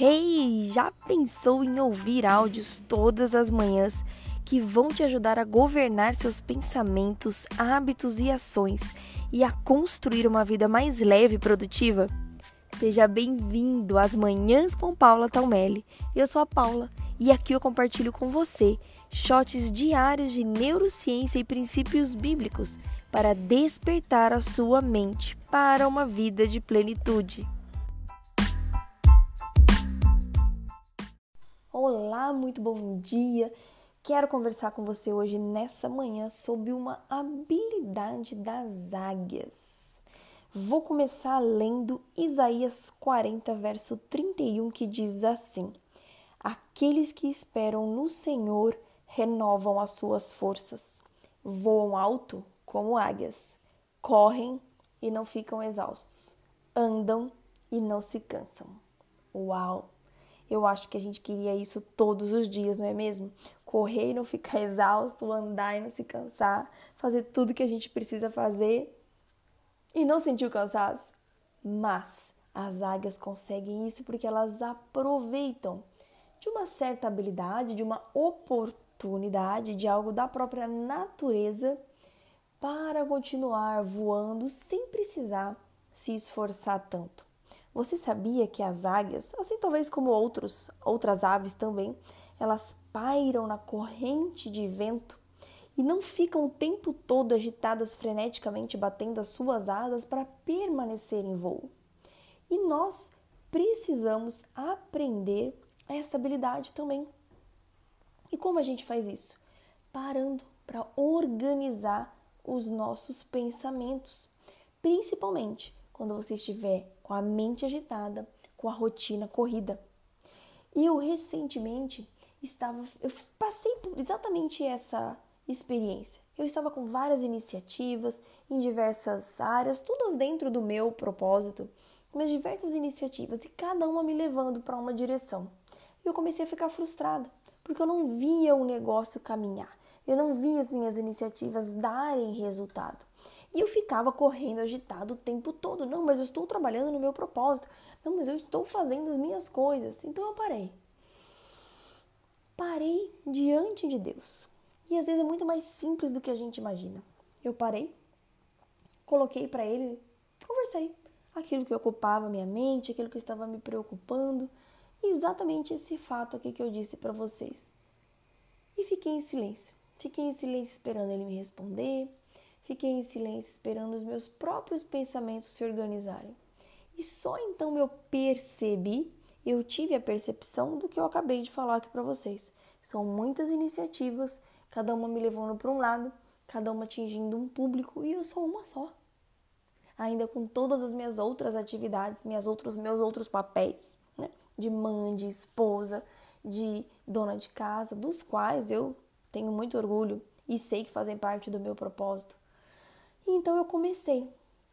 Hey, já pensou em ouvir áudios todas as manhãs que vão te ajudar a governar seus pensamentos, hábitos e ações e a construir uma vida mais leve e produtiva? Seja bem-vindo às Manhãs com Paula Taumelli. Eu sou a Paula e aqui eu compartilho com você shots diários de neurociência e princípios bíblicos para despertar a sua mente para uma vida de plenitude. Olá, muito bom dia. Quero conversar com você hoje nessa manhã sobre uma habilidade das águias. Vou começar lendo Isaías 40, verso 31, que diz assim: Aqueles que esperam no Senhor renovam as suas forças, voam alto como águias, correm e não ficam exaustos, andam e não se cansam. Uau! Eu acho que a gente queria isso todos os dias, não é mesmo? Correr e não ficar exausto, andar e não se cansar, fazer tudo que a gente precisa fazer e não sentir o cansaço. Mas as águias conseguem isso porque elas aproveitam de uma certa habilidade, de uma oportunidade, de algo da própria natureza para continuar voando sem precisar se esforçar tanto. Você sabia que as águias, assim talvez como outros, outras aves também, elas pairam na corrente de vento e não ficam o tempo todo agitadas freneticamente batendo as suas asas para permanecer em voo. E nós precisamos aprender esta habilidade também. E como a gente faz isso? Parando para organizar os nossos pensamentos, principalmente quando você estiver com a mente agitada, com a rotina corrida. E eu recentemente estava, eu passei por exatamente essa experiência. Eu estava com várias iniciativas em diversas áreas, todas dentro do meu propósito, mas diversas iniciativas e cada uma me levando para uma direção. E eu comecei a ficar frustrada, porque eu não via o negócio caminhar. Eu não via as minhas iniciativas darem resultado. E eu ficava correndo agitado o tempo todo. Não, mas eu estou trabalhando no meu propósito. Não, mas eu estou fazendo as minhas coisas. Então eu parei. Parei diante de Deus. E às vezes é muito mais simples do que a gente imagina. Eu parei, coloquei para ele, conversei aquilo que ocupava minha mente, aquilo que estava me preocupando, exatamente esse fato aqui que eu disse para vocês. E fiquei em silêncio. Fiquei em silêncio esperando ele me responder, Fiquei em silêncio esperando os meus próprios pensamentos se organizarem. E só então eu percebi, eu tive a percepção do que eu acabei de falar aqui para vocês. São muitas iniciativas, cada uma me levando para um lado, cada uma atingindo um público e eu sou uma só. Ainda com todas as minhas outras atividades, minhas outros, meus outros papéis, né? de mãe, de esposa, de dona de casa, dos quais eu tenho muito orgulho e sei que fazem parte do meu propósito. E então eu comecei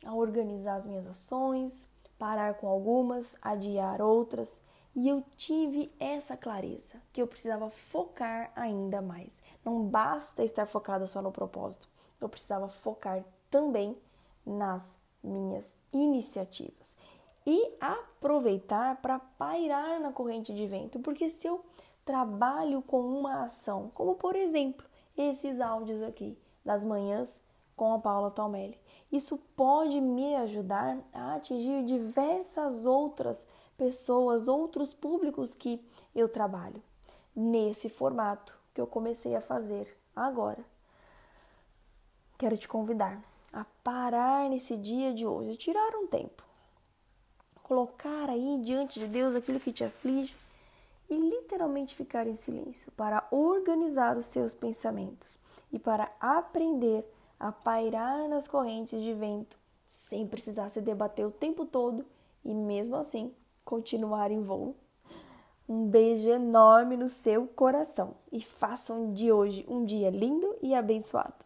a organizar as minhas ações, parar com algumas, adiar outras, e eu tive essa clareza que eu precisava focar ainda mais. Não basta estar focada só no propósito, eu precisava focar também nas minhas iniciativas e aproveitar para pairar na corrente de vento, porque se eu trabalho com uma ação, como por exemplo esses áudios aqui das manhãs com a Paula Tomelli. Isso pode me ajudar a atingir diversas outras pessoas, outros públicos que eu trabalho nesse formato que eu comecei a fazer agora. Quero te convidar a parar nesse dia de hoje, tirar um tempo, colocar aí diante de Deus aquilo que te aflige e literalmente ficar em silêncio para organizar os seus pensamentos e para aprender a pairar nas correntes de vento, sem precisar se debater o tempo todo e mesmo assim continuar em voo. Um beijo enorme no seu coração e façam de hoje um dia lindo e abençoado.